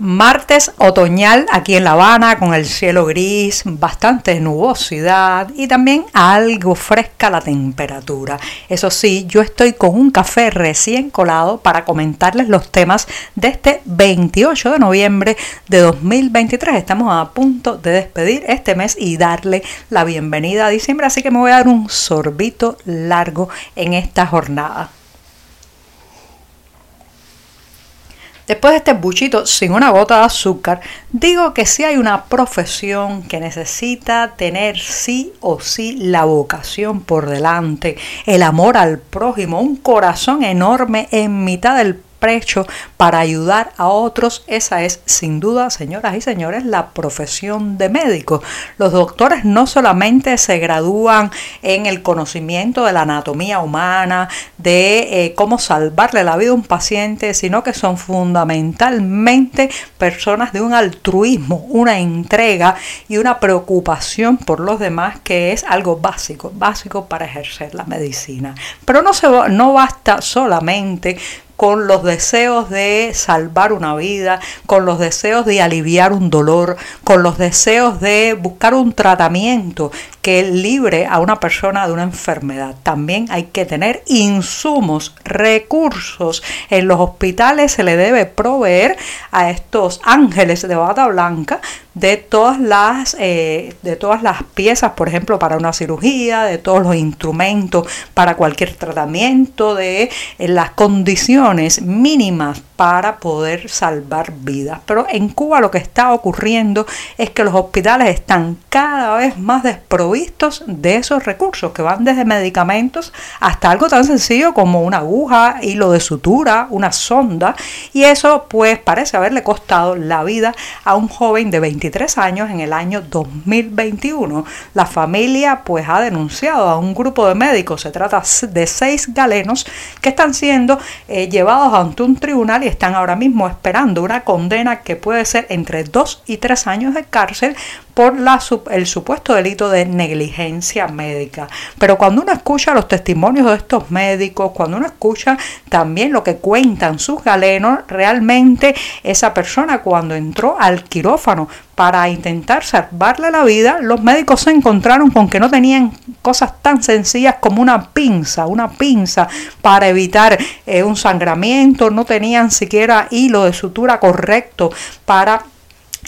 Martes otoñal aquí en La Habana con el cielo gris, bastante nubosidad y también algo fresca la temperatura. Eso sí, yo estoy con un café recién colado para comentarles los temas de este 28 de noviembre de 2023. Estamos a punto de despedir este mes y darle la bienvenida a diciembre, así que me voy a dar un sorbito largo en esta jornada. Después de este buchito sin una gota de azúcar, digo que si hay una profesión que necesita tener sí o sí la vocación por delante, el amor al prójimo, un corazón enorme en mitad del precho para ayudar a otros, esa es sin duda, señoras y señores, la profesión de médico. Los doctores no solamente se gradúan en el conocimiento de la anatomía humana, de eh, cómo salvarle la vida a un paciente, sino que son fundamentalmente personas de un altruismo, una entrega y una preocupación por los demás que es algo básico, básico para ejercer la medicina. Pero no, se, no basta solamente con los deseos de salvar una vida, con los deseos de aliviar un dolor, con los deseos de buscar un tratamiento que libre a una persona de una enfermedad. También hay que tener insumos, recursos. En los hospitales se le debe proveer a estos ángeles de bata blanca de todas las eh, de todas las piezas, por ejemplo, para una cirugía, de todos los instrumentos para cualquier tratamiento, de eh, las condiciones mínimas para poder salvar vidas. Pero en Cuba lo que está ocurriendo es que los hospitales están cada vez más desprovistos de esos recursos que van desde medicamentos hasta algo tan sencillo como una aguja, hilo de sutura, una sonda y eso pues parece haberle costado la vida a un joven de 23 años en el año 2021. La familia pues ha denunciado a un grupo de médicos, se trata de seis galenos que están siendo eh, llevados ante un tribunal y están ahora mismo esperando una condena que puede ser entre dos y tres años de cárcel por el supuesto delito de negligencia médica. Pero cuando uno escucha los testimonios de estos médicos, cuando uno escucha también lo que cuentan sus galenos, realmente esa persona cuando entró al quirófano para intentar salvarle la vida, los médicos se encontraron con que no tenían cosas tan sencillas como una pinza, una pinza para evitar eh, un sangramiento, no tenían siquiera hilo de sutura correcto para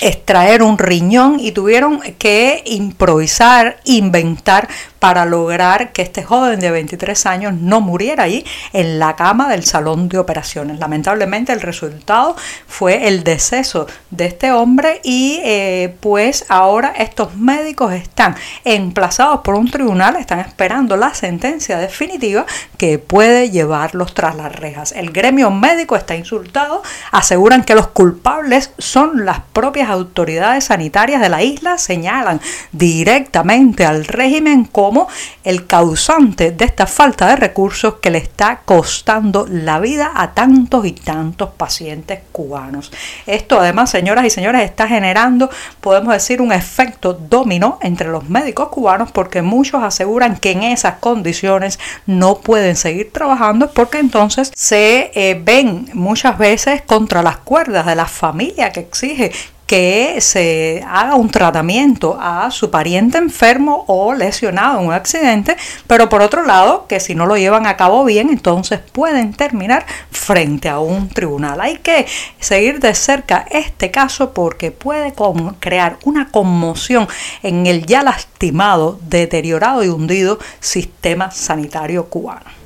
extraer un riñón y tuvieron que improvisar, inventar para lograr que este joven de 23 años no muriera ahí en la cama del salón de operaciones. Lamentablemente el resultado fue el deceso de este hombre y eh, pues ahora estos médicos están emplazados por un tribunal, están esperando la sentencia definitiva que puede llevarlos tras las rejas. El gremio médico está insultado, aseguran que los culpables son las propias autoridades sanitarias de la isla, señalan directamente al régimen como como el causante de esta falta de recursos que le está costando la vida a tantos y tantos pacientes cubanos. Esto además, señoras y señores, está generando, podemos decir, un efecto dominó entre los médicos cubanos porque muchos aseguran que en esas condiciones no pueden seguir trabajando porque entonces se eh, ven muchas veces contra las cuerdas de la familia que exige que se haga un tratamiento a su pariente enfermo o lesionado en un accidente, pero por otro lado, que si no lo llevan a cabo bien, entonces pueden terminar frente a un tribunal. Hay que seguir de cerca este caso porque puede crear una conmoción en el ya lastimado, deteriorado y hundido sistema sanitario cubano.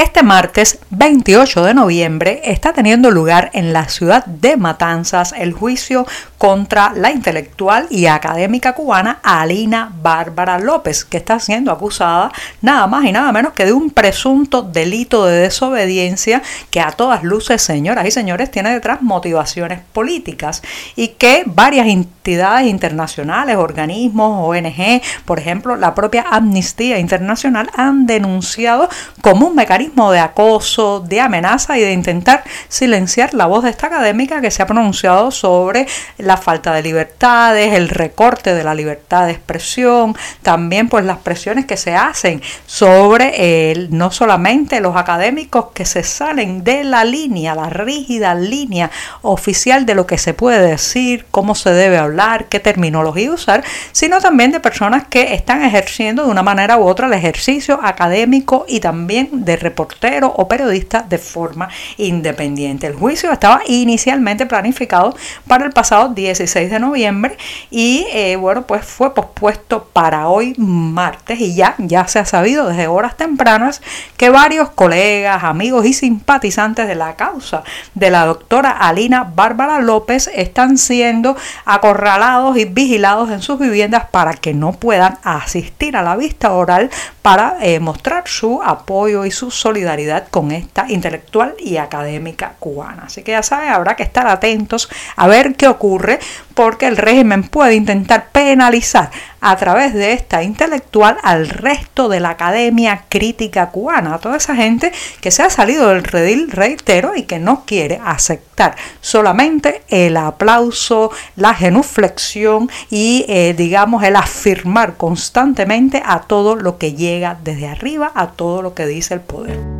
Este martes 28 de noviembre está teniendo lugar en la ciudad de Matanzas el juicio contra la intelectual y académica cubana Alina Bárbara López, que está siendo acusada nada más y nada menos que de un presunto delito de desobediencia que a todas luces, señoras y señores, tiene detrás motivaciones políticas y que varias entidades internacionales, organismos, ONG, por ejemplo, la propia Amnistía Internacional han denunciado como un mecanismo de acoso, de amenaza y de intentar silenciar la voz de esta académica que se ha pronunciado sobre la falta de libertades, el recorte de la libertad de expresión, también pues las presiones que se hacen sobre el, no solamente los académicos que se salen de la línea, la rígida línea oficial de lo que se puede decir, cómo se debe hablar, qué terminología usar, sino también de personas que están ejerciendo de una manera u otra el ejercicio académico y también de reportero o periodista de forma independiente. El juicio estaba inicialmente planificado para el pasado 16 de noviembre y eh, bueno, pues fue pospuesto para hoy martes y ya, ya se ha sabido desde horas tempranas que varios colegas, amigos y simpatizantes de la causa de la doctora Alina Bárbara López están siendo acorralados y vigilados en sus viviendas para que no puedan asistir a la vista oral para eh, mostrar su apoyo y su solidaridad con esta intelectual y académica cubana. Así que ya saben, habrá que estar atentos a ver qué ocurre porque el régimen puede intentar penalizar a través de esta intelectual al resto de la academia crítica cubana, a toda esa gente que se ha salido del redil, reitero, y que no quiere aceptar. Solamente el aplauso, la genuflexión y eh, digamos el afirmar constantemente a todo lo que llega desde arriba, a todo lo que dice el poder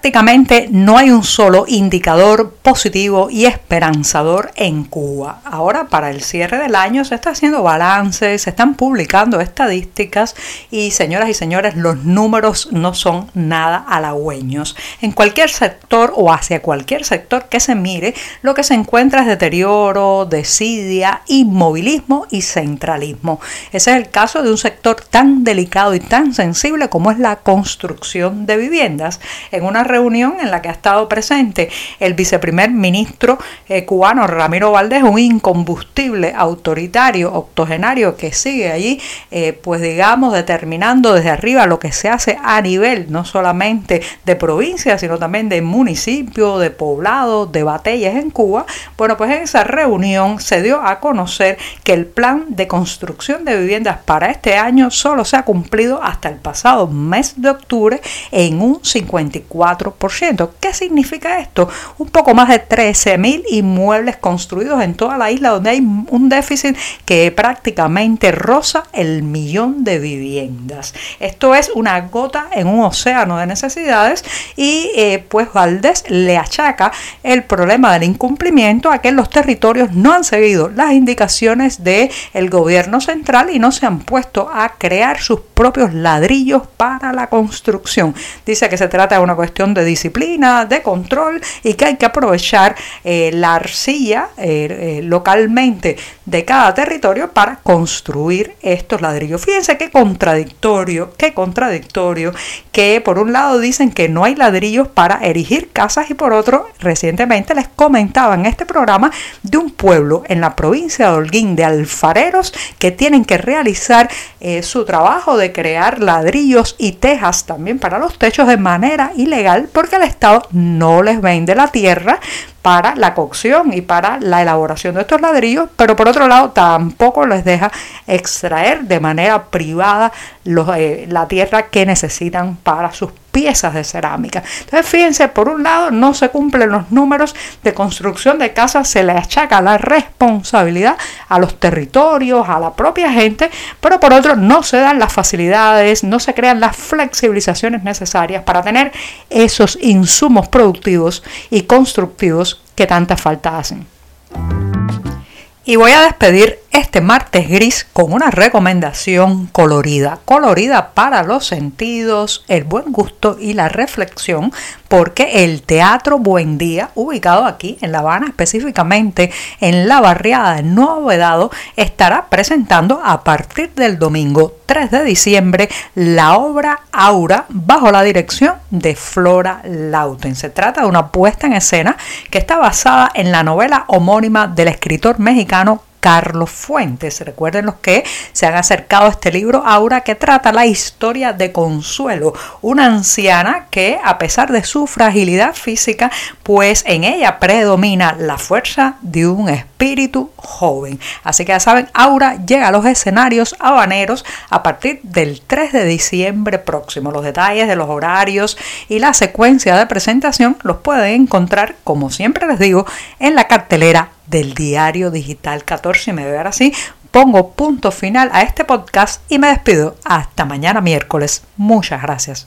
prácticamente no hay un solo indicador positivo y esperanzador en Cuba. Ahora para el cierre del año se está haciendo balance, se están publicando estadísticas y señoras y señores, los números no son nada halagüeños. En cualquier sector o hacia cualquier sector que se mire, lo que se encuentra es deterioro, desidia, inmovilismo y centralismo. Ese es el caso de un sector tan delicado y tan sensible como es la construcción de viviendas. En una reunión en la que ha estado presente el viceprimer ministro eh, cubano Ramiro Valdés, un incombustible autoritario octogenario que sigue allí, eh, pues digamos, determinando desde arriba lo que se hace a nivel no solamente de provincia, sino también de municipio, de poblado, de batallas en Cuba. Bueno, pues en esa reunión se dio a conocer que el plan de construcción de viviendas para este año solo se ha cumplido hasta el pasado mes de octubre en un 54 ¿Qué significa esto? Un poco más de 13.000 inmuebles construidos en toda la isla donde hay un déficit que prácticamente roza el millón de viviendas. Esto es una gota en un océano de necesidades y eh, pues Valdés le achaca el problema del incumplimiento a que los territorios no han seguido las indicaciones del el gobierno central y no se han puesto a crear sus propios ladrillos para la construcción. Dice que se trata de una cuestión de disciplina, de control y que hay que aprovechar eh, la arcilla eh, eh, localmente de cada territorio para construir estos ladrillos. Fíjense qué contradictorio, qué contradictorio que por un lado dicen que no hay ladrillos para erigir casas y por otro recientemente les comentaba en este programa de un pueblo en la provincia de Holguín de alfareros que tienen que realizar su trabajo de crear ladrillos y tejas también para los techos de manera ilegal porque el Estado no les vende la tierra para la cocción y para la elaboración de estos ladrillos, pero por otro lado tampoco les deja extraer de manera privada eh, la tierra que necesitan para sus piezas de cerámica. Entonces, fíjense, por un lado no se cumplen los números de construcción de casas, se le achaca la responsabilidad a los territorios, a la propia gente, pero por otro no se dan las facilidades, no se crean las flexibilizaciones necesarias para tener esos insumos productivos y constructivos que tanta falta hacen. Y voy a despedir este martes gris con una recomendación colorida, colorida para los sentidos, el buen gusto y la reflexión, porque el Teatro Buen Día, ubicado aquí en La Habana, específicamente en la barriada de Nuevo Vedado, estará presentando a partir del domingo 3 de diciembre la obra Aura bajo la dirección de Flora Lauten. Se trata de una puesta en escena que está basada en la novela homónima del escritor mexicano Carlos Fuentes. Recuerden los que se han acercado a este libro Aura que trata la historia de Consuelo, una anciana que a pesar de su fragilidad física, pues en ella predomina la fuerza de un espíritu joven. Así que ya saben, Aura llega a los escenarios habaneros a partir del 3 de diciembre próximo. Los detalles de los horarios y la secuencia de presentación los pueden encontrar, como siempre les digo, en la cartelera del diario digital 14 y medio. Ahora sí, pongo punto final a este podcast y me despido hasta mañana miércoles. Muchas gracias.